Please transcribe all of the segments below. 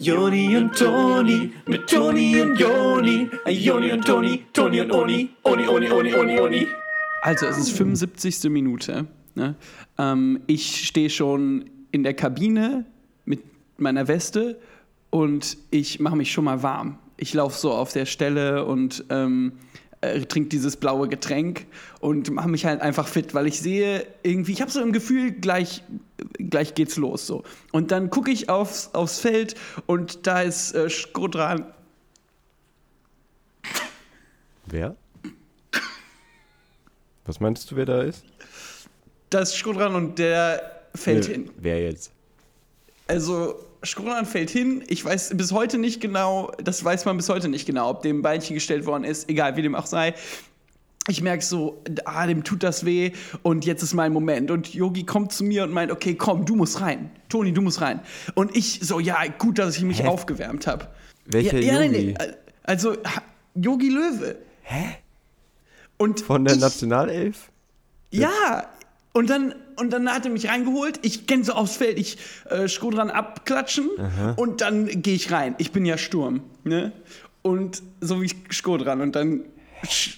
Joni und Toni, mit Toni und Joni. Joni und Toni, Toni und Oni, Oni, Oni, Oni, Oni, Oni. Also, es ist 75. Minute. Ne? Ähm, ich stehe schon in der Kabine mit meiner Weste und ich mache mich schon mal warm. Ich laufe so auf der Stelle und ähm, äh, trinke dieses blaue Getränk und mache mich halt einfach fit, weil ich sehe irgendwie, ich habe so ein Gefühl, gleich, gleich geht's los so. Und dann gucke ich aufs, aufs Feld und da ist äh, Skodran. Wer? Was meinst du, wer da ist? Da ist Skodran und der fällt Wer- hin. Wer jetzt? Also Skronan fällt hin. Ich weiß bis heute nicht genau, das weiß man bis heute nicht genau, ob dem Beinchen gestellt worden ist, egal wie dem auch sei. Ich merke so, ah, dem tut das weh und jetzt ist mein Moment. Und Yogi kommt zu mir und meint, okay, komm, du musst rein. Toni, du musst rein. Und ich so, ja, gut, dass ich mich aufgewärmt habe. Welcher ja, ja, Yogi? nee. Also, Yogi Löwe. Hä? Und Von der ich, Nationalelf? ja, und dann, und dann hat er mich reingeholt. Ich kenne so aufs Feld, ich äh, Skodran abklatschen und dann gehe ich rein. Ich bin ja Sturm, ne? Und so wie Skodran. Und dann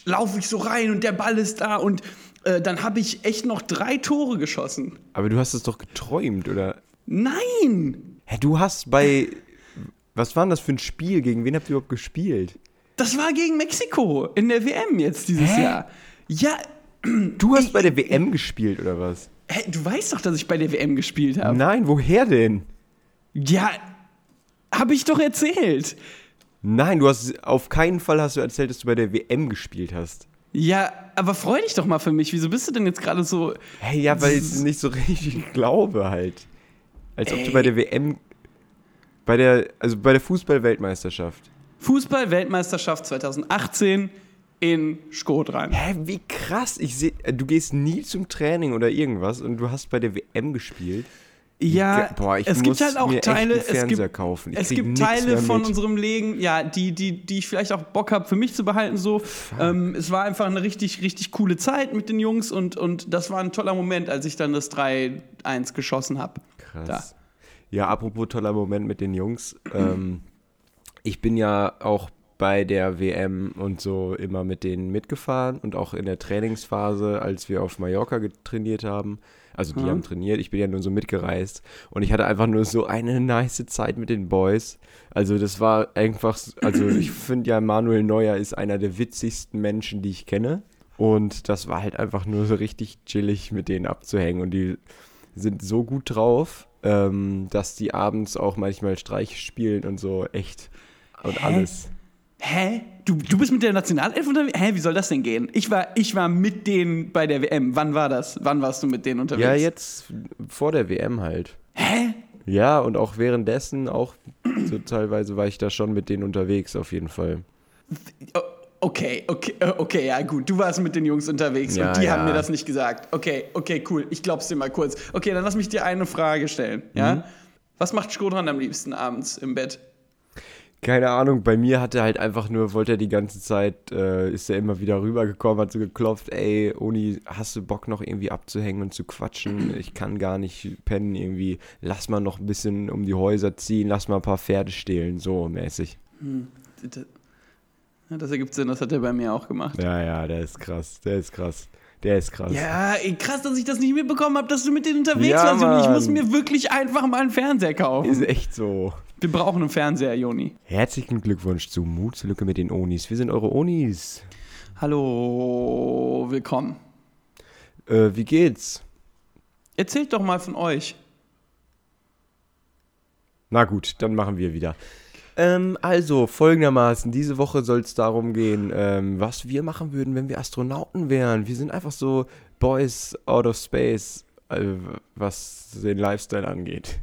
laufe ich so rein und der Ball ist da und äh, dann habe ich echt noch drei Tore geschossen. Aber du hast es doch geträumt, oder? Nein! Hä, du hast bei. Was war denn das für ein Spiel? Gegen wen habt ihr überhaupt gespielt? Das war gegen Mexiko in der WM jetzt dieses Jahr. Ja, Du hast bei der WM gespielt, oder was? hä, du weißt doch, dass ich bei der WM gespielt habe. Nein, woher denn? Ja, habe ich doch erzählt. Nein, du hast auf keinen Fall hast du erzählt, dass du bei der WM gespielt hast. Ja, aber freu dich doch mal für mich. Wieso bist du denn jetzt gerade so. Hey, ja, weil ich nicht so richtig glaube halt. Als ob du bei der WM bei der also bei der Fußball-Weltmeisterschaft. Fußball-Weltmeisterschaft 2018 in Skodran. Hä, wie krass. Ich sehe du gehst nie zum Training oder irgendwas und du hast bei der WM gespielt. Ja, boah, ich es gibt halt auch Teile, es Fernseher gibt, kaufen. Es gibt Teile von unserem Leben, ja, die, die, die ich vielleicht auch Bock habe, für mich zu behalten. So, ähm, es war einfach eine richtig, richtig coole Zeit mit den Jungs und, und das war ein toller Moment, als ich dann das 3-1 geschossen habe. Krass. Ja, apropos toller Moment mit den Jungs. Ähm, ich bin ja auch bei der WM und so immer mit denen mitgefahren und auch in der Trainingsphase, als wir auf Mallorca getrainiert haben. Also die haben trainiert, ich bin ja nur so mitgereist und ich hatte einfach nur so eine nice Zeit mit den Boys. Also das war einfach, also ich finde ja Manuel Neuer ist einer der witzigsten Menschen, die ich kenne. Und das war halt einfach nur so richtig chillig mit denen abzuhängen und die sind so gut drauf, ähm, dass die abends auch manchmal Streich spielen und so echt und alles. Hä? Du, du bist mit der Nationalelf unterwegs? Hä, wie soll das denn gehen? Ich war, ich war mit denen bei der WM. Wann war das? Wann warst du mit denen unterwegs? Ja, jetzt vor der WM halt. Hä? Ja, und auch währenddessen, auch so teilweise war ich da schon mit denen unterwegs, auf jeden Fall. Okay, okay, äh, okay, ja gut. Du warst mit den Jungs unterwegs Ja, und die ja. haben mir das nicht gesagt. Okay, okay, cool. Ich glaub's dir mal kurz. Okay, dann lass mich dir eine Frage stellen. Ja? Mhm. Was macht Skodran am liebsten abends im Bett? Keine Ahnung, bei mir hat er halt einfach nur, wollte er die ganze Zeit, äh, ist er immer wieder rübergekommen, hat so geklopft, ey, Oni, hast du Bock noch irgendwie abzuhängen und zu quatschen? Ich kann gar nicht pennen irgendwie. Lass mal noch ein bisschen um die Häuser ziehen, lass mal ein paar Pferde stehlen, so mäßig. Das- Ja, das ergibt Sinn, das hat er bei mir auch gemacht. Ja, ja, der ist krass, der ist krass. Der ist krass. Ja, krass, dass ich das nicht mitbekommen habe, dass du mit denen unterwegs Ja, warst, Joni. Ich muss Mann. mir wirklich einfach mal einen Fernseher kaufen. Ist echt so. Wir brauchen einen Fernseher, Joni. Herzlichen Glückwunsch zu Mut zur Lücke mit den Onis. Wir sind eure Onis. Hallo, willkommen. Äh, wie geht's? Erzählt doch mal von euch. Na gut, dann machen wir wieder. Ähm, also, folgendermaßen, diese Woche soll es darum gehen, ähm, was wir machen würden, wenn wir Astronauten wären. Wir sind einfach so Boys out of space, äh, was den Lifestyle angeht.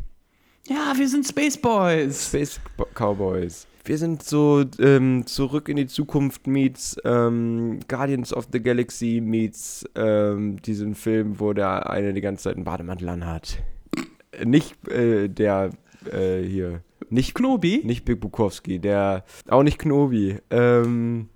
Ja, wir sind Space Boys. Space Cowboys. Wir sind so ähm, zurück in die Zukunft meets ähm, Guardians of the Galaxy meets ähm, diesen Film, wo der eine die ganze Zeit einen Bademantel anhat. Nicht äh, der äh, hier. Nicht Knobi? Nicht Big Bukowski, der. Auch nicht Knobi. Ähm,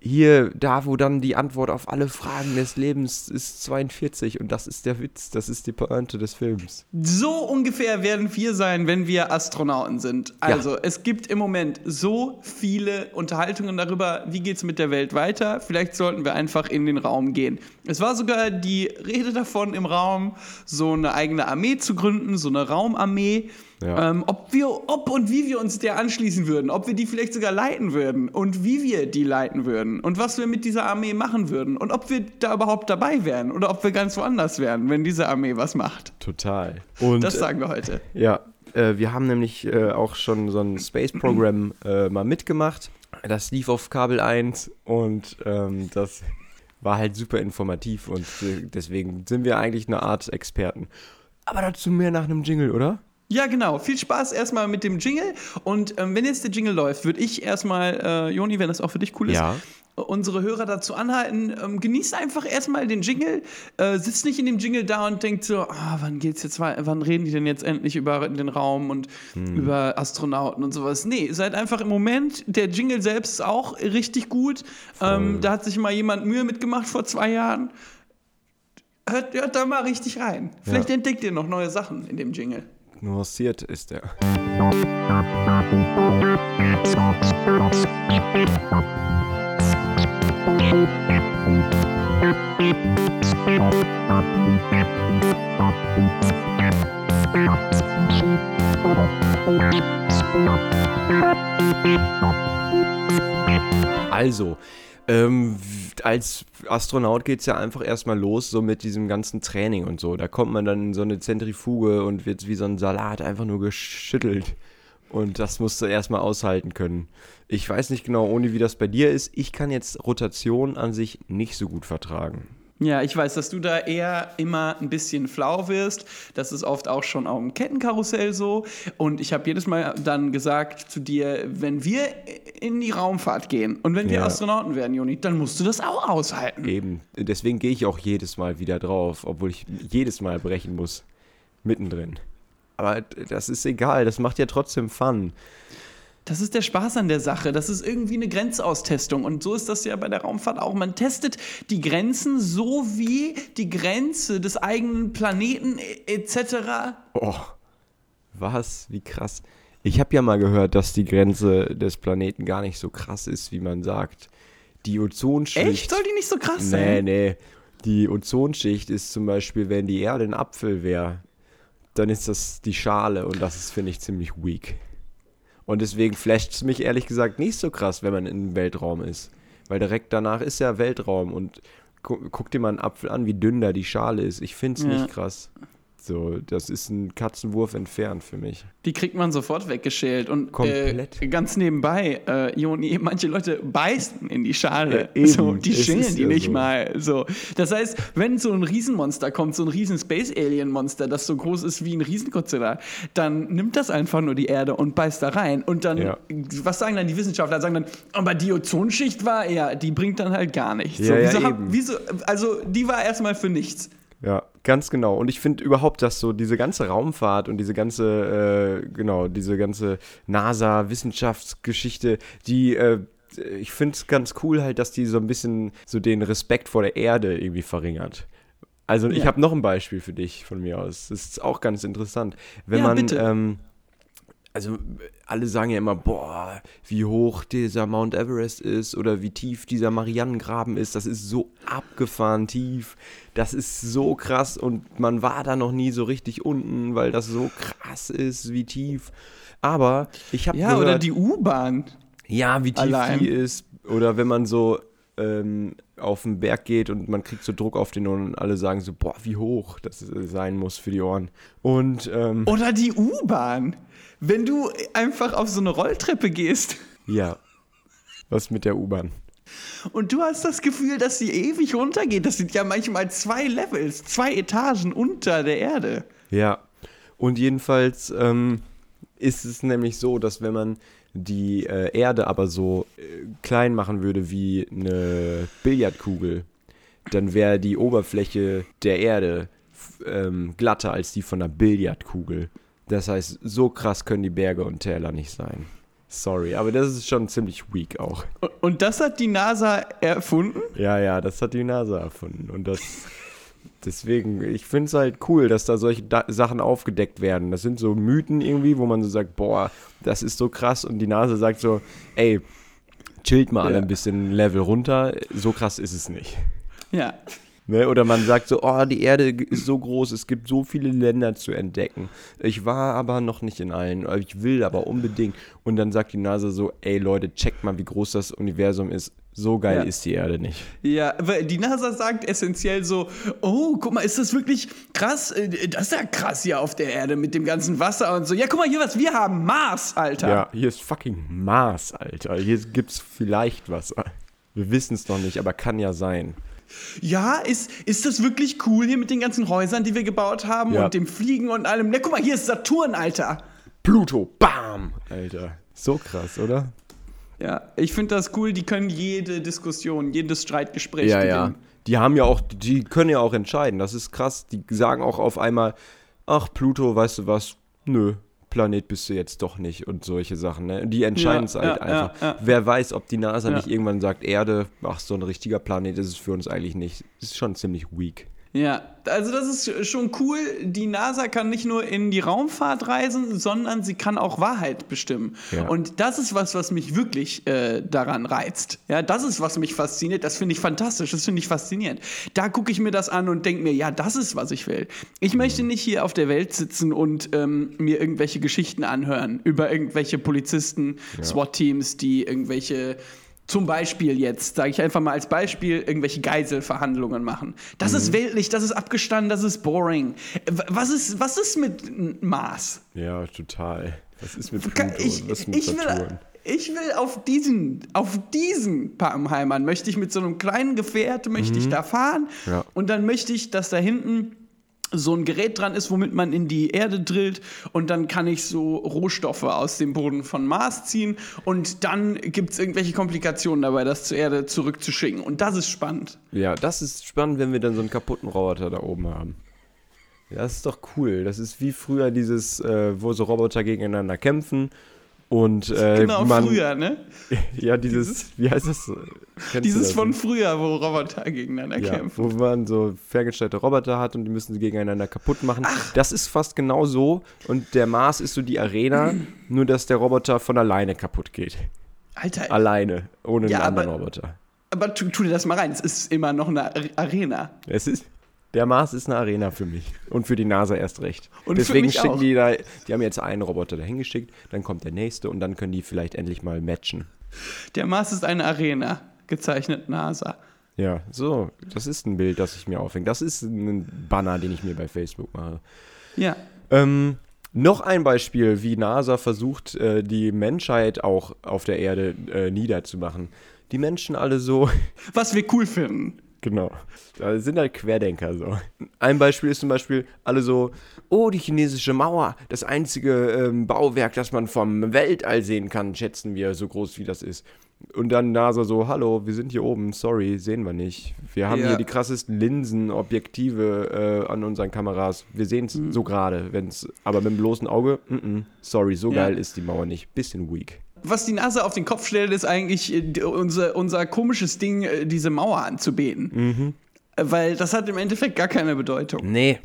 hier, da, wo dann die Antwort auf alle Fragen des Lebens ist 42 und das ist der Witz, das ist die Pointe des Films. So ungefähr werden wir sein, wenn wir Astronauten sind. Also, es gibt im Moment so viele Unterhaltungen darüber, wie geht es mit der Welt weiter. Vielleicht sollten wir einfach in den Raum gehen. Es war sogar die Rede davon im Raum, so eine eigene Armee zu gründen, so eine Raumarmee. Ja. Ähm, ob wir, ob und wie wir uns der anschließen würden, ob wir die vielleicht sogar leiten würden und wie wir die leiten würden und was wir mit dieser Armee machen würden und ob wir da überhaupt dabei wären oder ob wir ganz woanders wären, wenn diese Armee was macht. Total. Und Das sagen wir heute. Ja, äh, wir haben nämlich äh, auch schon so ein Space-Programm äh, mal mitgemacht. Das lief auf Kabel 1 und ähm, das war halt super informativ und äh, deswegen sind wir eigentlich eine Art Experten. Aber dazu mehr nach einem Jingle, oder? Ja, genau. Viel Spaß erstmal mit dem Jingle. Und ähm, wenn jetzt der Jingle läuft, würde ich erstmal, äh, Joni, wenn das auch für dich cool ist, Ja. unsere Hörer dazu anhalten, ähm, genießt einfach erstmal den Jingle, äh, sitzt nicht in dem Jingle da und denkt so, ah, wann geht's jetzt, wann reden die denn jetzt endlich über den Raum und über Astronauten und sowas. Nee, seid einfach im Moment, der Jingle selbst ist auch richtig gut. Ähm, da hat sich mal jemand Mühe mitgemacht vor zwei Jahren. Hört, hört da mal richtig rein. Vielleicht Ja. entdeckt ihr noch neue Sachen in dem Jingle. Nuanciert ist der. Also, ähm, als Astronaut geht es ja einfach erstmal los, so mit diesem ganzen Training und so. Da kommt man dann in so eine Zentrifuge und wird wie so ein Salat einfach nur geschüttelt. Und das musst du erstmal aushalten können. Ich weiß nicht genau, ohne wie das bei dir ist. Ich kann jetzt Rotation an sich nicht so gut vertragen. Ja, ich weiß, dass du da eher immer ein bisschen flau wirst. Das ist oft auch schon auf dem Kettenkarussell so. Und ich habe jedes Mal dann gesagt zu dir, wenn wir in die Raumfahrt gehen und wenn wir Ja. Astronauten werden, Joni, dann musst du das auch aushalten. Eben. Deswegen gehe ich auch jedes Mal wieder drauf, obwohl ich jedes Mal brechen muss. Mittendrin. Aber das ist egal, das macht ja trotzdem Fun. Das ist der Spaß an der Sache. Das ist irgendwie eine Grenzaustestung. Und so ist das ja bei der Raumfahrt auch. Man testet die Grenzen so wie die Grenze des eigenen Planeten e- etc. Oh, was? Wie krass. Ich habe ja mal gehört, dass die Grenze des Planeten gar nicht so krass ist, wie man sagt. Die Ozonschicht. Echt? Soll die nicht so krass Nee, sein? nee. Die Ozonschicht ist zum Beispiel, wenn die Erde ein Apfel wäre, dann ist das die Schale und das ist, finde ich, ziemlich weak. Und deswegen flasht es mich ehrlich gesagt nicht so krass, wenn man im Weltraum ist. Weil direkt danach ist ja Weltraum und gu guck dir mal einen Apfel an, wie dünn da die Schale ist. Ich finde es Ja. nicht krass. So, das ist ein Katzenwurf entfernt für mich. Die kriegt man sofort weggeschält. Und Komplett. Äh, ganz nebenbei, äh, Joni, manche Leute beißen in die Schale. Ja, so, die Es schälen die ja nicht so. mal. So. Das heißt, wenn so ein Riesenmonster kommt, so ein riesen Space-Alien-Monster, das so groß ist wie ein Riesengodzilla, dann nimmt das einfach nur die Erde und beißt da rein. Und dann, Ja. was sagen dann die Wissenschaftler? Sagen dann, aber die Ozonschicht war, ja, die bringt dann halt gar nichts. So, wieso hab- wieso, also, die war erstmal für nichts. Ja, ganz genau. Und ich finde überhaupt, dass so diese ganze Raumfahrt und diese ganze, äh, genau, diese ganze NASA-Wissenschaftsgeschichte, die, äh, ich finde es ganz cool halt, dass die so ein bisschen so den Respekt vor der Erde irgendwie verringert. Also ich Ja. habe noch ein Beispiel für dich von mir aus. Das ist auch ganz interessant. Wenn Ja, man, ähm, also alle sagen ja immer, boah, wie hoch dieser Mount Everest ist oder wie tief dieser Marianengraben ist, das ist so abgefahren tief, das ist so krass und man war da noch nie so richtig unten, weil das so krass ist, wie tief. Aber ich habe Ja, gehört, oder die U-Bahn. ja, wie tief Allein. die ist oder wenn man so ähm, auf den Berg geht und man kriegt so Druck auf den Ohren und alle sagen so, boah, wie hoch das sein muss für die Ohren. Und ähm, Oder die U-Bahn. Wenn du einfach auf so eine Rolltreppe gehst ja, was mit der U-Bahn? und du hast das Gefühl, dass sie ewig runtergeht. Das sind ja manchmal zwei Levels, zwei Etagen unter der Erde. Ja, und jedenfalls ähm, ist es nämlich so, dass wenn man die äh, Erde aber so äh, klein machen würde wie eine Billardkugel, dann wäre die Oberfläche der Erde ähm, glatter als die von einer Billardkugel. Das heißt, so krass können die Berge und Täler nicht sein. Sorry, aber das ist schon ziemlich weak auch. Und- das hat die NASA erfunden? Ja, ja, das hat die NASA erfunden. Und das. Deswegen, ich finde es halt cool, dass da solche da Sachen aufgedeckt werden. Das sind so Mythen irgendwie, wo man so sagt, boah, das ist so krass. Und die NASA sagt so, ey, chillt mal alle Ja. ein bisschen Level runter. So krass ist es nicht. Ja. Ne? Oder man sagt so, oh, die Erde ist so groß, es gibt so viele Länder zu entdecken. Ich war aber noch nicht in allen, ich will aber unbedingt. Und dann sagt die NASA so, ey Leute, checkt mal, wie groß das Universum ist. So geil Ja. ist die Erde nicht. Ja, weil die NASA sagt essentiell so, oh, guck mal, ist das wirklich krass? Äh, Das ist ja krass hier auf der Erde mit dem ganzen Wasser und so. Ja, guck mal hier, was wir haben. Mars, Alter. Ja, hier ist fucking Mars, Alter. Hier gibt's vielleicht Wasser. Wir wissen es noch nicht, aber kann ja sein. Ja, ist, ist das wirklich cool hier mit den ganzen Häusern, die wir gebaut haben Ja. und dem Fliegen und allem? Ja, guck mal, hier ist Saturn, Alter. Pluto, bam! Alter. So krass, oder? Ja, ich finde das cool, die können jede Diskussion, jedes Streitgespräch Ja, ja. gewinnen. Die haben ja auch, die können ja auch entscheiden. Das ist krass. Die sagen auch auf einmal, ach, Pluto, weißt du was? Nö, Planet bist du jetzt doch nicht und solche Sachen. Ne? Die entscheiden es Ja, halt ja, einfach. ja. Wer weiß, ob die NASA nicht irgendwann sagt, Erde, ach, so ein richtiger Planet ist es für uns eigentlich nicht. Ist schon ziemlich weak. Ja, also das ist schon cool. Die NASA kann nicht nur in die Raumfahrt reisen, sondern sie kann auch Wahrheit bestimmen. Ja. Und das ist was, was mich wirklich äh, daran reizt. Ja, das ist, was mich fasziniert. Das finde ich fantastisch. Das finde ich faszinierend. Da gucke ich mir das an und denke mir, ja, das ist, was ich will. Ich möchte nicht hier auf der Welt sitzen und ähm, mir irgendwelche Geschichten anhören über irgendwelche Polizisten, SWAT-Teams, die irgendwelche zum Beispiel jetzt, sage ich einfach mal als Beispiel, irgendwelche Geiselverhandlungen machen. Das Mhm. ist weltlich, das ist abgestanden, das ist boring. Was ist, was ist mit Mars? Ja, total. Was ist mit Pluto? Ich, Was ist mit ich, will, ich will auf diesen, auf diesen Pappenheimern, möchte ich mit so einem kleinen Gefährt, möchte ich da fahren Mhm. Ja. und dann möchte ich, dass da hinten so ein Gerät dran ist, womit man in die Erde drillt und dann kann ich so Rohstoffe aus dem Boden von Mars ziehen und dann gibt es irgendwelche Komplikationen dabei, das zur Erde zurückzuschicken und das ist spannend. Ja, das ist spannend, wenn wir dann so einen kaputten Roboter da oben haben. Das ist doch cool. Das ist wie früher dieses, äh, wo so Roboter gegeneinander kämpfen und äh, genau, man, früher, ne? Ja, dieses, wie heißt das? Kennst Dieses das? von früher, wo Roboter gegeneinander ja, kämpfen. wo man so ferngesteuerte Roboter hat und die müssen sie gegeneinander kaputt machen. Das ist fast genau so und der Mars ist so die Arena, nur dass der Roboter von alleine kaputt geht. Alter, Alleine, ohne Ja, einen anderen aber- Roboter. aber tu, tu dir das mal rein, es ist immer noch eine Ar- Arena. Es ist, der Mars ist eine Arena für mich und für die NASA erst recht. Und für Deswegen schicken auch. die da, die haben jetzt einen Roboter dahin geschickt, dann kommt der nächste und dann können die vielleicht endlich mal matchen. Der Mars ist eine Arena, gezeichnet NASA. Ja, so, das ist ein Bild, das ich mir aufhänge. Das ist ein Banner, den ich mir bei Facebook mache. Ja. Ähm, noch ein Beispiel, wie NASA versucht, äh, die Menschheit auch auf der Erde äh, niederzumachen. Die Menschen alle so, Was wir cool finden. Genau, da sind halt Querdenker so. Ein Beispiel ist zum Beispiel alle so, oh, die chinesische Mauer, das einzige ähm, Bauwerk, das man vom Weltall sehen kann, schätzen wir, so groß wie das ist. Und dann NASA so, hallo, wir sind hier oben, sorry, sehen wir nicht. Wir haben Ja. hier die krassesten Linsen, Objektive äh, an unseren Kameras. Wir sehen es Mhm. so gerade, wenn's, aber mit dem bloßen Auge, mm -mm, sorry, so Ja. geil ist die Mauer nicht. Bisschen weak. Was die NASA auf den Kopf stellt, ist eigentlich äh, unser, unser komisches Ding, äh, diese Mauer anzubeten. Äh, Weil das hat im Endeffekt gar keine Bedeutung. Nee.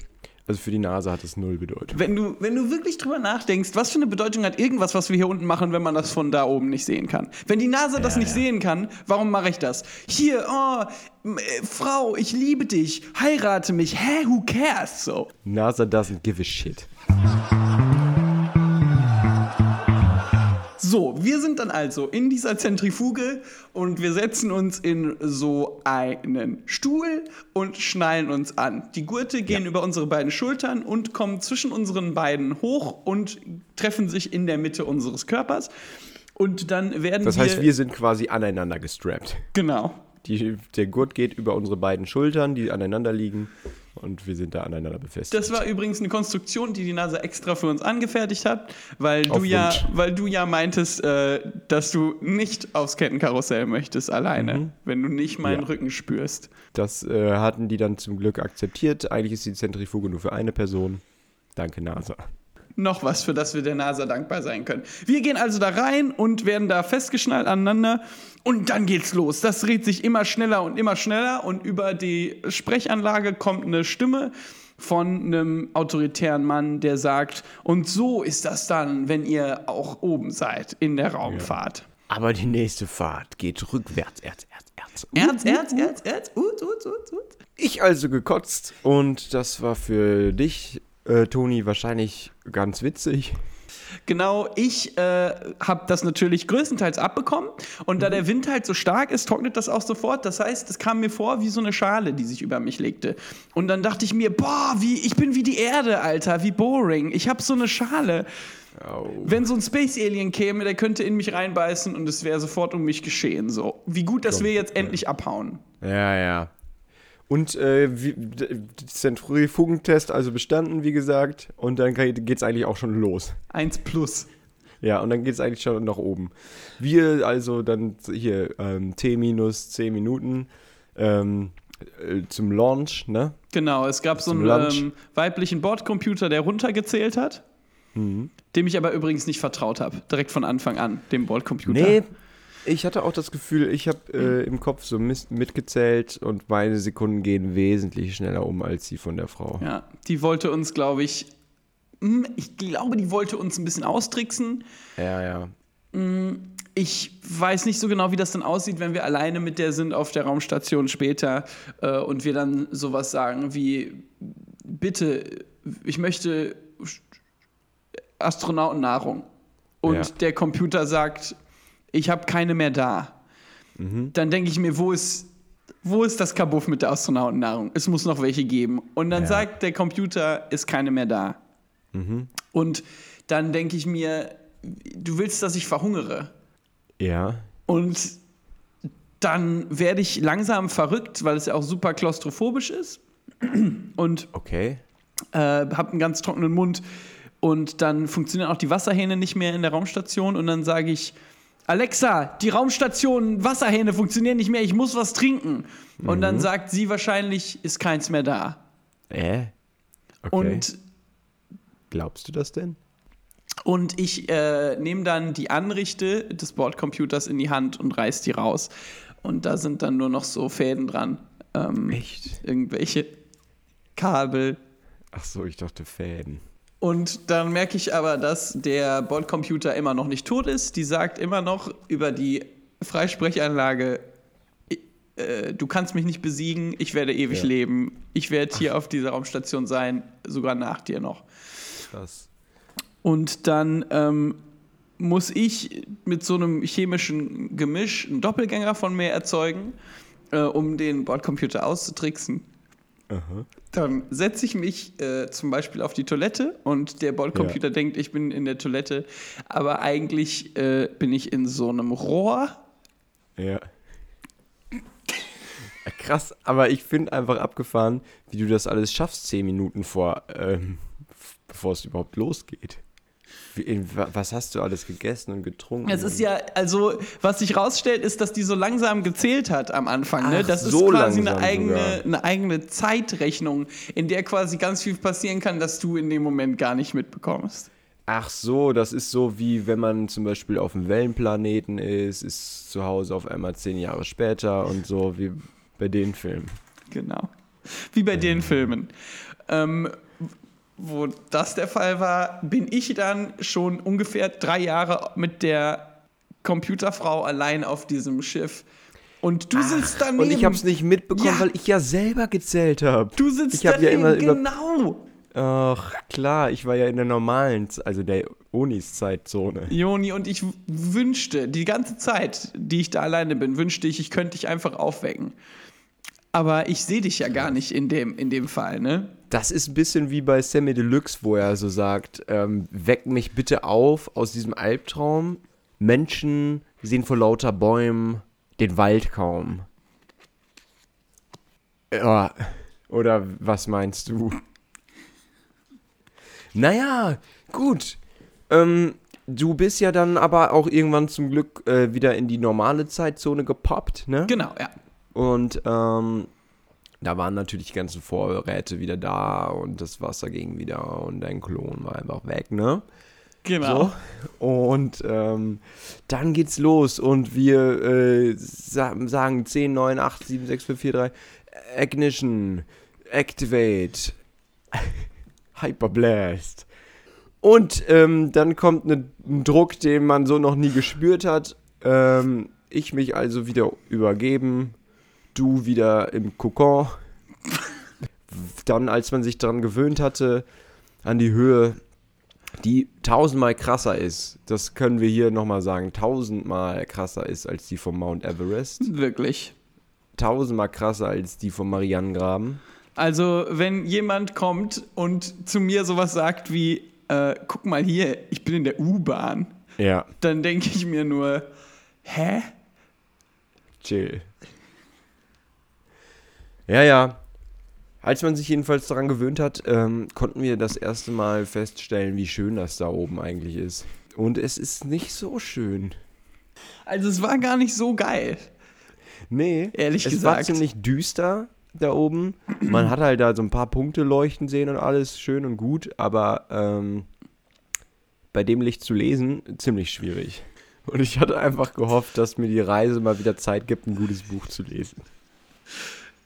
Also für die NASA hat es null Bedeutung. Wenn du, wenn du wirklich drüber nachdenkst, was für eine Bedeutung hat irgendwas, was wir hier unten machen, wenn man das von da oben nicht sehen kann? Wenn die NASA das Ja, nicht ja. sehen kann, warum mache ich das? Hier, oh, äh, Frau, ich liebe dich, heirate mich, hä, who cares? So. NASA doesn't give a shit. So, wir sind dann also in dieser Zentrifuge und wir setzen uns in so einen Stuhl und schnallen uns an. Die Gurte gehen über unsere beiden Schultern und kommen zwischen unseren beiden hoch und treffen sich in der Mitte unseres Körpers. Und dann werden Das wir. heißt, wir sind quasi aneinander gestrappt. Genau. Die, der Gurt geht über unsere beiden Schultern, die aneinander liegen und wir sind da aneinander befestigt. Das war übrigens eine Konstruktion, die die NASA extra für uns angefertigt hat, weil du ja, weil du ja meintest, äh, dass du nicht aufs Kettenkarussell möchtest alleine, wenn du nicht meinen Ja. Rücken spürst. Das äh, hatten die dann zum Glück akzeptiert. Eigentlich ist die Zentrifuge nur für eine Person. Danke, NASA. Noch was, für das wir der NASA dankbar sein können. Wir gehen also da rein und werden da festgeschnallt aneinander und dann geht's los. Das dreht sich immer schneller und immer schneller und über die Sprechanlage kommt eine Stimme von einem autoritären Mann, der sagt, und so ist das dann, wenn ihr auch oben seid in der Raumfahrt. Aber die nächste Fahrt geht rückwärts, Erz, Erz, Erz. Erz, Erz, Erz, Erz, ut, ut, ut, ut. Ich also gekotzt und das war für dich, äh, Toni, wahrscheinlich ganz witzig. Genau, ich äh, habe das natürlich größtenteils abbekommen und da der Wind halt so stark ist, trocknet das auch sofort. Das heißt, es kam mir vor wie so eine Schale, die sich über mich legte. Und dann dachte ich mir, boah, wie, ich bin wie die Erde, Alter, wie boring. Ich habe so eine Schale. Au. Wenn so ein Space Alien käme, der könnte in mich reinbeißen und es wäre sofort um mich geschehen. So, wie gut, dass wir jetzt endlich abhauen. Ja, ja. Und äh, Zentrifugentest also bestanden, wie gesagt. Und dann geht es eigentlich auch schon los. Eins plus. Ja, und dann geht es eigentlich schon nach oben. Wir also dann hier ähm, T minus 10 Minuten ähm, äh, zum Launch, ne? Genau, es gab so Zum einen Lunch. ähm, weiblichen Bordcomputer, der runtergezählt hat. Mhm. Dem ich aber übrigens nicht vertraut habe, direkt von Anfang an, dem Bordcomputer. Nee, ich hatte auch das Gefühl, ich habe äh, im Kopf so mitgezählt und meine Sekunden gehen wesentlich schneller um als die von der Frau. Ja, die wollte uns, glaube ich, hm, ich glaube, die wollte uns ein bisschen austricksen. Ja, ja. Ich weiß nicht so genau, wie das dann aussieht, wenn wir alleine mit der sind auf der Raumstation später äh, und wir dann sowas sagen wie, bitte, ich möchte Astronautennahrung. Und Ja. der Computer sagt, ich habe keine mehr da. Dann denke ich mir, wo ist, wo ist das Kabuff mit der Astronautennahrung? Es muss noch welche geben. Und dann Ja. sagt der Computer, ist keine mehr da. Und dann denke ich mir, du willst, dass ich verhungere. Ja. Und dann werde ich langsam verrückt, weil es ja auch super klaustrophobisch ist. Und Okay. äh, habe einen ganz trockenen Mund. Und dann funktionieren auch die Wasserhähne nicht mehr in der Raumstation. Und dann sage ich, Alexa, die Raumstation, Wasserhähne funktionieren nicht mehr, ich muss was trinken. Und dann sagt sie wahrscheinlich, ist keins mehr da. Äh? Okay. Und Glaubst du das denn? Und ich äh, nehme dann die Anrichte des Bordcomputers in die Hand und reiß die raus. Und da sind dann nur noch so Fäden dran. Ähm, Echt? Irgendwelche Kabel. Ach so, ich dachte Fäden. Und dann merke ich aber, dass der Bordcomputer immer noch nicht tot ist. Die sagt immer noch über die Freisprechanlage, äh, du kannst mich nicht besiegen, ich werde ewig Ja. leben. Ich werde hier auf dieser Raumstation sein, sogar nach dir noch. Krass. Und dann ähm, muss ich mit so einem chemischen Gemisch einen Doppelgänger von mir erzeugen, äh, um den Bordcomputer auszutricksen. Aha. Dann setze ich mich äh, zum Beispiel auf die Toilette und der Bordcomputer Ja. denkt, ich bin in der Toilette, aber eigentlich äh, bin ich in so einem Rohr. Ja. Krass, aber ich finde einfach abgefahren, wie du das alles schaffst, zehn Minuten vor, ähm, bevor es überhaupt losgeht. Was hast du alles gegessen und getrunken? Es ist ja, also, was sich rausstellt, ist, dass die so langsam gezählt hat am Anfang. Ne? Ach, Das ist so quasi eine eigene, sogar. eine eigene Zeitrechnung, in der quasi ganz viel passieren kann, dass du in dem Moment gar nicht mitbekommst. Ach so, das ist so wie wenn man zum Beispiel auf einem Wellenplaneten ist, ist zu Hause auf einmal zehn Jahre später und so wie bei den Filmen. Genau. Wie bei den Filmen. Ähm, wo das der Fall war, bin ich dann schon ungefähr drei Jahre mit der Computerfrau allein auf diesem Schiff. Und du sitzt daneben. Und ich habe es nicht mitbekommen, Ja. weil ich ja selber gezählt habe. Du sitzt Ich habe ja daneben, immer über genau. Ach, klar, ich war ja in der normalen, also der Unis-Zeitzone. Joni, und ich wünschte, die ganze Zeit, die ich da alleine bin, wünschte ich, ich könnte dich einfach aufwecken. Aber ich sehe dich ja gar nicht in dem, in dem Fall, ne? Das ist ein bisschen wie bei Sammy Deluxe, wo er so sagt, ähm, weck mich bitte auf aus diesem Albtraum. Menschen sehen vor lauter Bäumen den Wald kaum. Ja, oder was meinst du? Naja, gut. Ähm, du bist ja dann aber auch irgendwann zum Glück äh, wieder in die normale Zeitzone gepoppt, ne? Genau, ja. Und ähm, da waren natürlich die ganzen Vorräte wieder da und das Wasser ging wieder und dein Klon war einfach weg, ne? Genau. So. Und ähm, dann geht's los und wir äh, sa sagen 10, 9, 8, 7, 6, 5, 4, 3, Ignition, Activate, Hyperblast. Und ähm, dann kommt ne, ein Druck, den man so noch nie gespürt hat. Ähm, ich mich also wieder übergeben, du wieder im Kokon. Dann, als man sich daran gewöhnt hatte, an die Höhe, die tausendmal krasser ist, das können wir hier nochmal sagen, tausendmal krasser ist als die vom Mount Everest, Wirklich. tausendmal krasser als die vom Marianengraben. Also, wenn jemand kommt und zu mir sowas sagt wie, äh, guck mal hier, ich bin in der U-Bahn, Ja, dann denke ich mir nur, hä? chill. Ja, ja. Als man sich jedenfalls daran gewöhnt hat, ähm, konnten wir das erste Mal feststellen, wie schön das da oben eigentlich ist. Und es ist nicht so schön. Also, es war gar nicht so geil. Nee, Ehrlich es gesagt. war ziemlich düster da oben. Man hat halt da so ein paar Punkte leuchten sehen und alles schön und gut, aber ähm, bei dem Licht zu lesen, ziemlich schwierig. Und ich hatte einfach gehofft, dass mir die Reise mal wieder Zeit gibt, ein gutes Buch zu lesen.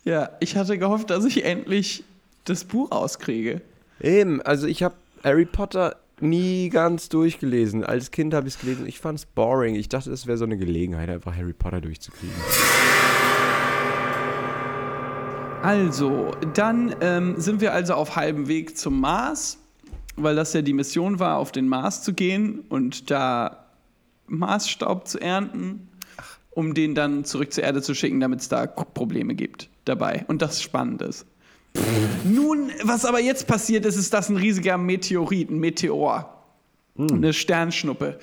Ja, ich hatte gehofft, dass ich endlich das Buch auskriege. Eben, also ich habe Harry Potter nie ganz durchgelesen. Als Kind habe ich es gelesen. Ich fand es boring. Ich dachte, es wäre so eine Gelegenheit, einfach Harry Potter durchzukriegen. Also, dann ähm, sind wir also auf halbem Weg zum Mars, weil das ja die Mission war, auf den Mars zu gehen und da Marsstaub zu ernten, um den dann zurück zur Erde zu schicken, damit es da Probleme gibt dabei. Und das spannend ist. Nun, was aber jetzt passiert ist, ist, dass ein riesiger Meteorit, ein Meteor, eine Sternschnuppe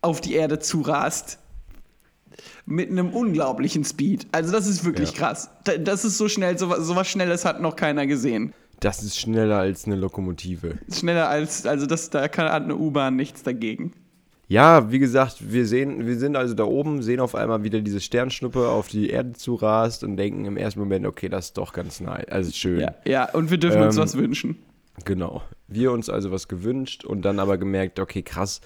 auf die Erde zurast. Mit einem unglaublichen Speed. Also, das ist wirklich Ja. krass. Da- Das ist so schnell, so, so was Schnelles hat noch keiner gesehen. Das ist schneller als eine Lokomotive. Schneller als, also das, da kann hat eine U-Bahn nichts dagegen. Ja, wie gesagt, wir sehen, wir sind also da oben, sehen auf einmal wieder diese Sternschnuppe auf die Erde zurast und denken im ersten Moment, okay, das ist doch ganz nice, also schön. Ja, ja, und wir dürfen uns Ähm, was wünschen. Genau. Wir uns also was gewünscht und dann aber gemerkt, okay, krass,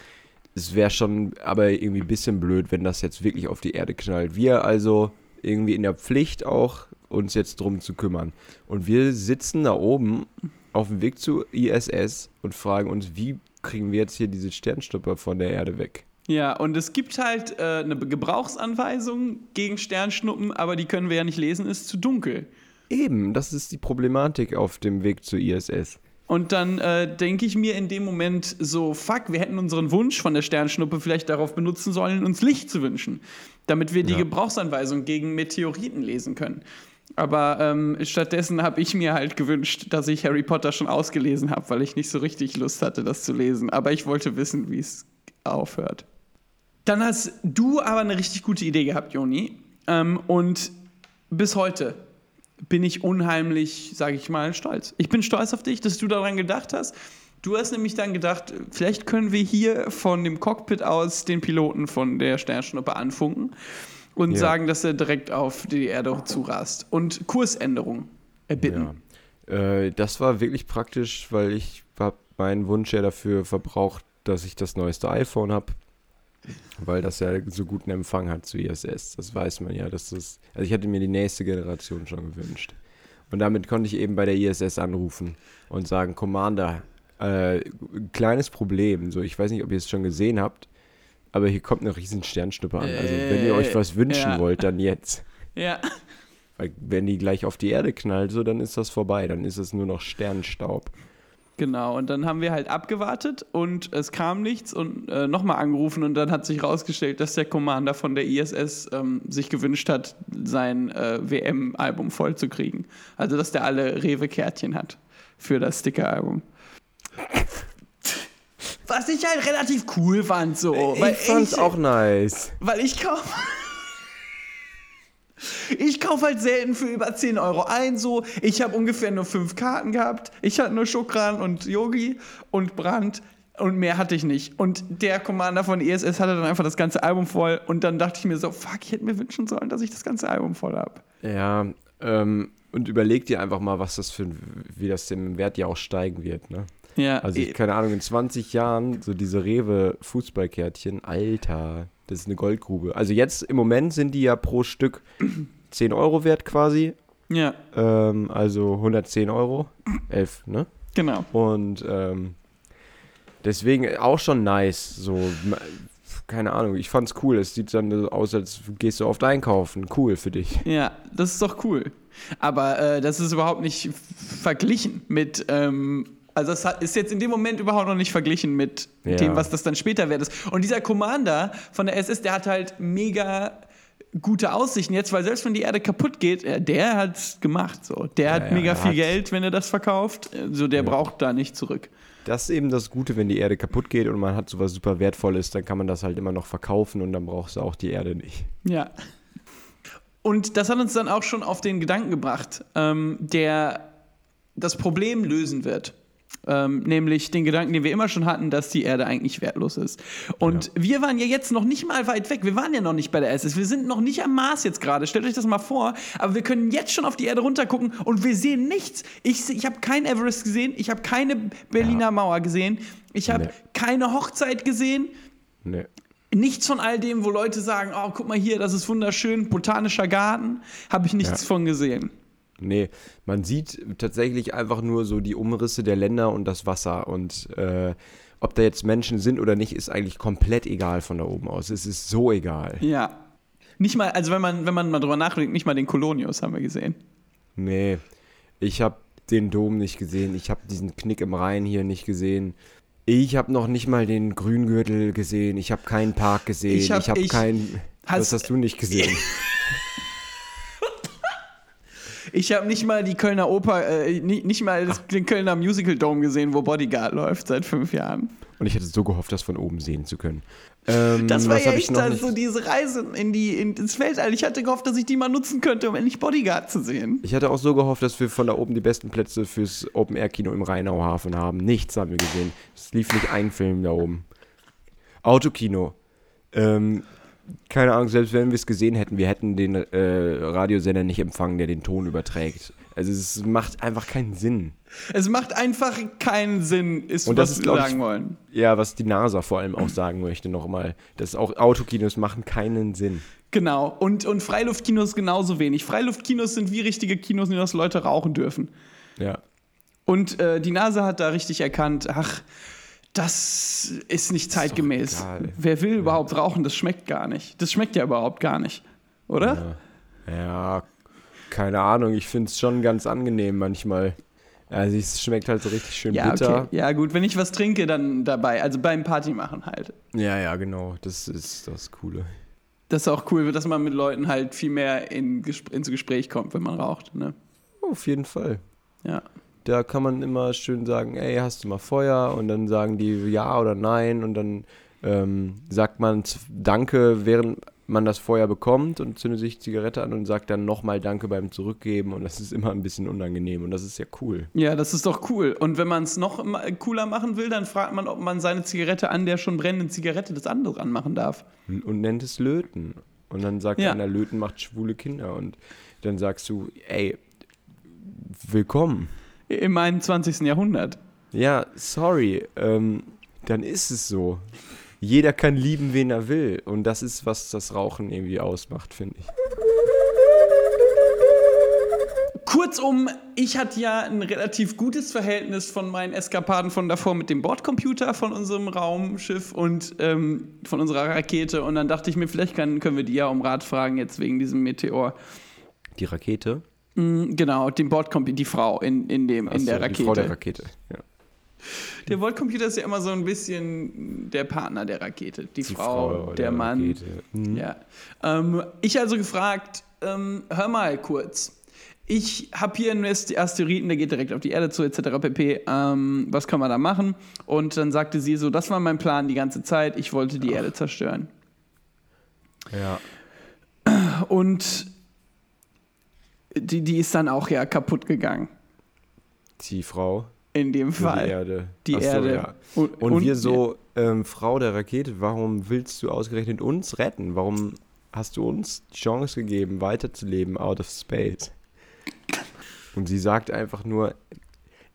es wäre schon aber irgendwie ein bisschen blöd, wenn das jetzt wirklich auf die Erde knallt. Wir also irgendwie in der Pflicht auch, uns jetzt drum zu kümmern. Und wir sitzen da oben auf dem Weg zu ISS und fragen uns, wie kriegen wir jetzt hier diese Sternschnuppe von der Erde weg? Ja, und es gibt halt äh, eine Gebrauchsanweisung gegen Sternschnuppen, aber die können wir ja nicht lesen, ist zu dunkel. Eben, das ist die Problematik auf dem Weg zur ISS. Und dann äh, denke ich mir in dem Moment so, fuck, wir hätten unseren Wunsch von der Sternschnuppe vielleicht darauf benutzen sollen, uns Licht zu wünschen, damit wir die Ja. Gebrauchsanweisung gegen Meteoriten lesen können. Aber ähm, stattdessen habe ich mir halt gewünscht, dass ich Harry Potter schon ausgelesen habe, weil ich nicht so richtig Lust hatte, das zu lesen. Aber ich wollte wissen, wie es aufhört. Dann hast du aber eine richtig gute Idee gehabt, Joni. Ähm, und bis heute bin ich unheimlich, sage ich mal, stolz. Ich bin stolz auf dich, dass du daran gedacht hast. Du hast nämlich dann gedacht, vielleicht können wir hier von dem Cockpit aus den Piloten von der Sternschnuppe anfunken und Ja. sagen, dass er direkt auf die Erde zurast und Kursänderung erbitten. Ja. Äh, das war wirklich praktisch, weil ich habe meinen Wunsch ja dafür verbraucht, dass ich das neueste iPhone habe, weil das ja so guten Empfang hat zu ISS. Das weiß man ja. Dass das, also ich hatte mir die nächste Generation schon gewünscht. Und damit konnte ich eben bei der ISS anrufen und sagen, Commander, äh, kleines Problem. So, ich weiß nicht, ob ihr es schon gesehen habt, aber hier kommt eine riesen Sternschnuppe an. Also wenn ihr euch was wünschen ja. wollt, dann jetzt. Ja. Weil wenn die gleich auf die Erde knallt, so, dann ist das vorbei. Dann ist es nur noch Sternstaub. Genau, und dann haben wir halt abgewartet und es kam nichts und äh, nochmal angerufen und dann hat sich rausgestellt, dass der Commander von der ISS ähm, sich gewünscht hat, sein äh, WM-Album vollzukriegen. Also, dass der alle Rewe-Kärtchen hat für das Sticker-Album. Was ich halt relativ cool fand, so. ich fand's auch nice. weil ich kaufe. Ich kaufe halt selten für über 10 Euro ein. So, ich habe ungefähr nur fünf Karten gehabt. Ich hatte nur Schokran und Yogi und Brand und mehr hatte ich nicht. Und der Commander von ESS hatte dann einfach das ganze Album voll. Und dann dachte ich mir so, fuck, ich hätte mir wünschen sollen, dass ich das ganze Album voll habe. Ja, ähm, Und überleg dir einfach mal, was das für wie das dem Wert ja auch steigen wird, ne? Ja, Also ich, keine Ahnung, in 20 Jahren, so diese Rewe-Fußballkärtchen, Alter, das ist eine Goldgrube. Also jetzt im Moment sind die ja pro Stück 10 Euro wert quasi. ja, Ähm, also 110 Euro. 11, ne? genau. Und ähm, deswegen auch schon nice. So, keine Ahnung, ich fand's cool. Es sieht dann so aus, als gehst du oft einkaufen. Cool für dich. Ja, das ist doch cool. Aber äh, das ist überhaupt nicht verglichen mit. Ähm, also, das hat, ist jetzt in dem Moment überhaupt noch nicht verglichen mit Ja. dem, was das dann später wert ist. Und dieser Commander von der SS, der hat halt mega gute Aussichten jetzt, weil selbst wenn die Erde kaputt geht, äh, der hat's gemacht. So. Der hat ja, mega er viel hat- Geld, wenn er das verkauft. Äh, So, der braucht da nicht zurück. Das ist eben das Gute, wenn die Erde kaputt geht und man hat sowas super Wertvolles, dann kann man das halt immer noch verkaufen und dann brauchst du auch die Erde nicht. Ja. Und das hat uns dann auch schon auf den Gedanken gebracht, ähm, der das Problem lösen wird. Ähm, nämlich den Gedanken, den wir immer schon hatten, dass die Erde eigentlich wertlos ist. Und wir waren ja jetzt noch nicht mal weit weg. Wir waren ja noch nicht bei der SS. Wir sind noch nicht am Mars jetzt gerade. Stellt euch das mal vor. Aber wir können jetzt schon auf die Erde runtergucken und wir sehen nichts. Ich, ich habe kein Everest gesehen. Ich habe keine Berliner Mauer gesehen. Ich habe Nee. keine Hochzeit gesehen Ne. nichts von all dem, wo Leute sagen, oh, guck mal hier, das ist wunderschön, botanischer Garten, habe ich nichts Ja. von gesehen. Nee, man sieht tatsächlich einfach nur so die Umrisse der Länder und das Wasser. Und äh, ob da jetzt Menschen sind oder nicht, ist eigentlich komplett egal von da oben aus. Es ist so egal. Ja. Nicht mal, also wenn man, wenn man mal drüber nachdenkt, nicht mal den Kolonius haben wir gesehen. Nee, ich habe den Dom nicht gesehen. Ich habe diesen Knick im Rhein hier nicht gesehen. Ich habe noch nicht mal den Grüngürtel gesehen. Ich habe keinen Park gesehen. Ich hab- habe ich- keinen. Was hast du nicht gesehen? Ich habe nicht mal die Kölner Oper, äh, nicht, nicht mal das, den Kölner Musical Dome gesehen, wo Bodyguard läuft seit fünf Jahren. Und ich hätte so gehofft, das von oben sehen zu können. Ähm, Das war ja echt dann so diese Reise in die, in, ins Weltall. Ich hatte gehofft, dass ich die mal nutzen könnte, um endlich Bodyguard zu sehen. Ich hatte auch so gehofft, dass wir von da oben die besten Plätze fürs Open-Air-Kino im Rheinauhafen haben. Nichts haben wir gesehen. Es lief nicht ein Film da oben. Autokino. Ähm, keine Ahnung, selbst wenn wir es gesehen hätten, wir hätten den äh, Radiosender nicht empfangen, der den Ton überträgt. Also es macht einfach keinen Sinn. Es macht einfach keinen Sinn, ist, Und das was ist, wir glaub ich, sagen wollen. Ja, was die NASA vor allem auch sagen möchte nochmal, dass auch Autokinos machen keinen Sinn. Genau. Und, und Freiluftkinos genauso wenig. Freiluftkinos sind wie richtige Kinos, nur dass Leute rauchen dürfen. Ja. Und äh, die NASA hat da richtig erkannt, ach, das ist nicht zeitgemäß. Wer will überhaupt rauchen? Das schmeckt gar nicht. Das schmeckt ja überhaupt gar nicht. Oder? Ja, keine Ahnung, ich finde es schon ganz angenehm manchmal. Also es schmeckt halt so richtig schön Ja, bitter. okay. Ja, gut, wenn ich was trinke, dann dabei. Also beim Party machen halt. Ja, ja, genau. Das ist das Coole. Das ist auch cool, dass man mit Leuten halt viel mehr in ins Gespräch kommt, wenn man raucht. Ne? Auf jeden Fall. Ja. Da kann man immer schön sagen, ey, hast du mal Feuer? Und dann sagen die ja oder nein. Und dann ähm, sagt man Danke, während man das Feuer bekommt und zündet sich Zigarette an und sagt dann nochmal Danke beim Zurückgeben. Und das ist immer ein bisschen unangenehm. Und das ist ja cool. Ja, das ist doch cool. Und wenn man es noch cooler machen will, dann fragt man, ob man seine Zigarette an der schon brennenden Zigarette des anderen anmachen darf. Und nennt es Löten. Und dann sagt Ja. einer, Löten macht schwule Kinder. Und dann sagst du, ey, willkommen. Im 21. Jahrhundert. Ja, sorry, ähm, dann ist es so. Jeder kann lieben, wen er will. Und das ist, was das Rauchen irgendwie ausmacht, finde ich. Kurzum, ich hatte ja ein relativ gutes Verhältnis von meinen Eskapaden von davor mit dem Bordcomputer von unserem Raumschiff und ähm, von unserer Rakete. Und dann dachte ich mir, vielleicht kann, können wir die ja um Rat fragen, jetzt wegen diesem Meteor. Die Rakete? Mm, Genau, den Bordcomputer, die Frau in, in, dem, in der Rakete. Die Frau der Rakete. Ja. Der Bordcomputer ist ja immer so ein bisschen der Partner der Rakete. Die, Die Frau, der, der Mann. Mhm. Ja. Ähm, ich also gefragt, ähm, hör mal kurz. Ich habe hier einen Ast- Asteroiden, der geht direkt auf die Erde zu, etc. pp. Ähm, was kann man da machen? Und dann sagte sie so, das war mein Plan die ganze Zeit, ich wollte die Erde zerstören. ja. Und die, die ist dann auch ja kaputt gegangen, Die Frau. in dem Fall. Die Erde. Die Ach so, Erde. Ja. Und, Und, wir so, ähm, Frau der Rakete, warum willst du ausgerechnet uns retten? Warum hast du uns die Chance gegeben, weiterzuleben out of space? Und sie sagt einfach nur,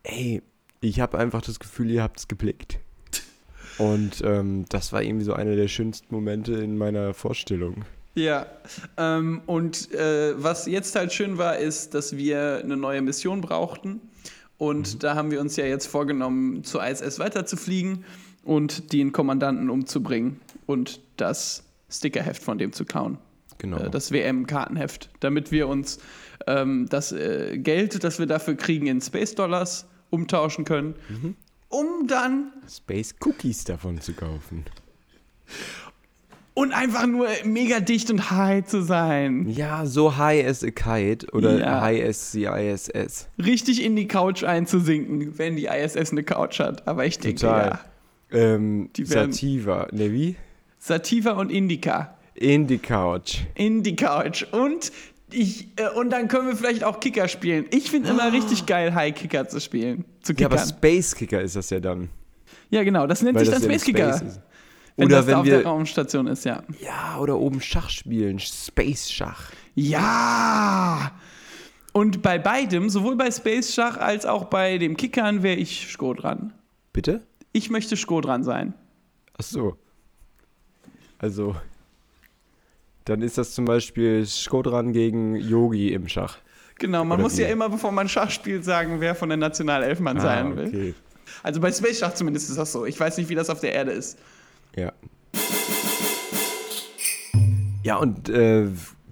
ey, ich habe einfach das Gefühl, ihr habt es geblickt. Und ähm, das war irgendwie so einer der schönsten Momente in meiner Vorstellung. Ja, ähm, und äh, was jetzt halt schön war, ist, dass wir eine neue Mission brauchten. Und da haben wir uns ja jetzt vorgenommen, zur ISS weiterzufliegen und den Kommandanten umzubringen und das Stickerheft von dem zu klauen. Genau. Äh, das WM-Kartenheft, damit wir uns ähm, das äh, Geld, das wir dafür kriegen, in Space Dollars umtauschen können, um dann Space Cookies davon zu kaufen. Und einfach nur mega dicht und high zu sein. Ja, so high as a kite oder Ja. high as the ISS. Richtig in die Couch einzusinken, wenn die ISS eine Couch hat. Aber ich denke, Total. ja. Ähm, Die werden- Sativa, ne wie? Sativa und Indica. In die Couch. In die Couch. Und ich, äh, und dann können wir vielleicht auch Kicker spielen. Ich finde immer richtig geil, High Kicker zu spielen. Zu Ja, aber. Space Kicker ist das ja dann. Ja, genau. Das nennt Weil sich das dann Space Kicker. Space. Wenn Oder das da wenn auf der wir, Raumstation ist, ja. ja, oder oben Schach spielen, Space Schach. Ja! Und bei beidem, sowohl bei Space Schach als auch bei dem Kickern, wäre ich Sko dran. Bitte? Ich möchte Sko dran sein. Ach so. Also, dann ist das zum Beispiel Skodran gegen Yogi im Schach. Genau, man Oder muss wie? ja immer, bevor man Schach spielt, sagen, wer von der Nationalelf man sein will. Ah, okay. Also bei Space Schach zumindest ist das so. Ich weiß nicht, wie das auf der Erde ist. Ja, und äh,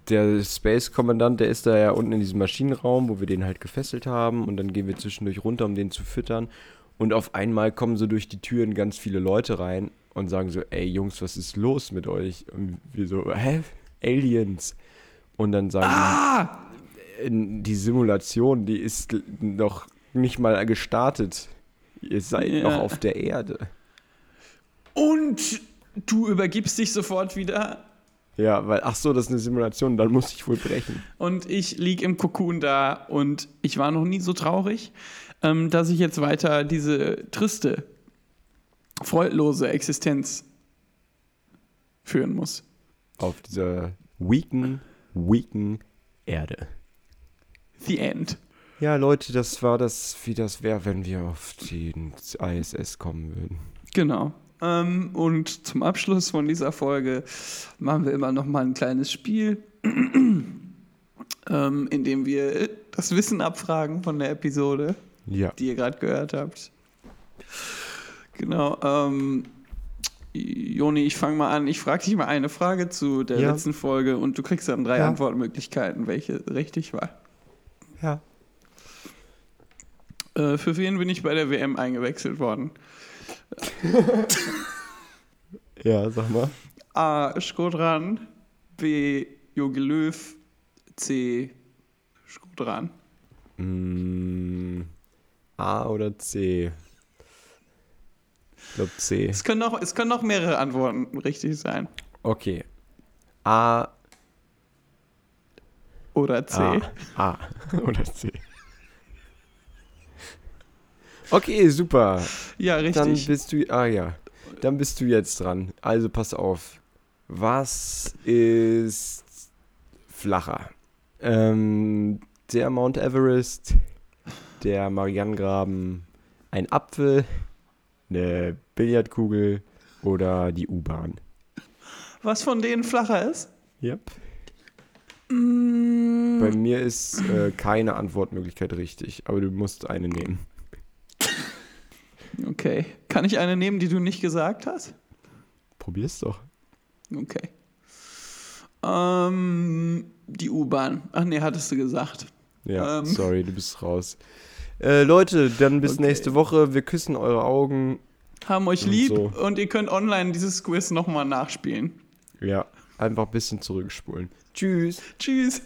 der Space-Kommandant, der ist da ja unten in diesem Maschinenraum, wo wir den halt gefesselt haben. Und dann gehen wir zwischendurch runter, um den zu füttern. Und auf einmal kommen so durch die Türen ganz viele Leute rein und sagen so, ey Jungs, was ist los mit euch? Und wir so, hä? Aliens. Und dann sagen Ah! die, die Simulation, die ist noch nicht mal gestartet. Ihr seid Ja. noch auf der Erde. Und du übergibst dich sofort wieder Ja, weil, ach so, das ist eine Simulation, dann muss ich wohl brechen. und ich lieg im Kokon da und ich war noch nie so traurig, ähm, dass ich jetzt weiter diese triste, freudlose Existenz führen muss. Auf dieser weaken, weaken Erde. The End. Ja, Leute, das war das, wie das wäre, wenn wir auf den ISS kommen würden. Genau. Ähm, und zum Abschluss von dieser Folge machen wir immer noch mal ein kleines Spiel, ähm, in dem wir das Wissen abfragen von der Episode, Ja. die ihr gerade gehört habt. Genau. Ähm, Joni, ich fange mal an. Ich frage dich mal eine Frage zu der Ja. letzten Folge und du kriegst dann drei Ja. Antwortmöglichkeiten, welche richtig war. Ja. Äh, für wen bin ich bei der WM eingewechselt worden? Ja, sag mal. A. Skodran, B. Jogi Löw, C. Skodran. Mm, A oder C? Ich glaube C. Es können, noch, es können noch mehrere Antworten richtig sein. Okay. A, Oder C. A. A oder C. Okay, super. Ja, Dann richtig. bist du, ah ja, dann bist du jetzt dran. Also pass auf. Was ist flacher? Ähm, der Mount Everest, der Marianengraben, ein Apfel, eine Billardkugel oder die U-Bahn? Was von denen flacher ist? Yep. Mm, Bei mir ist äh, keine Antwortmöglichkeit richtig, aber du musst eine nehmen. Okay. Kann ich eine nehmen, die du nicht gesagt hast? Probier's doch. Okay. Ähm, die U-Bahn. Ach nee, hattest du gesagt. Ja, Ähm. sorry, du bist raus. Äh, Leute, dann bis Okay. nächste Woche. Wir küssen eure Augen. Haben euch Und lieb so. und ihr könnt online dieses Quiz nochmal nachspielen. Ja, einfach ein bisschen zurückspulen. Tschüss. Tschüss.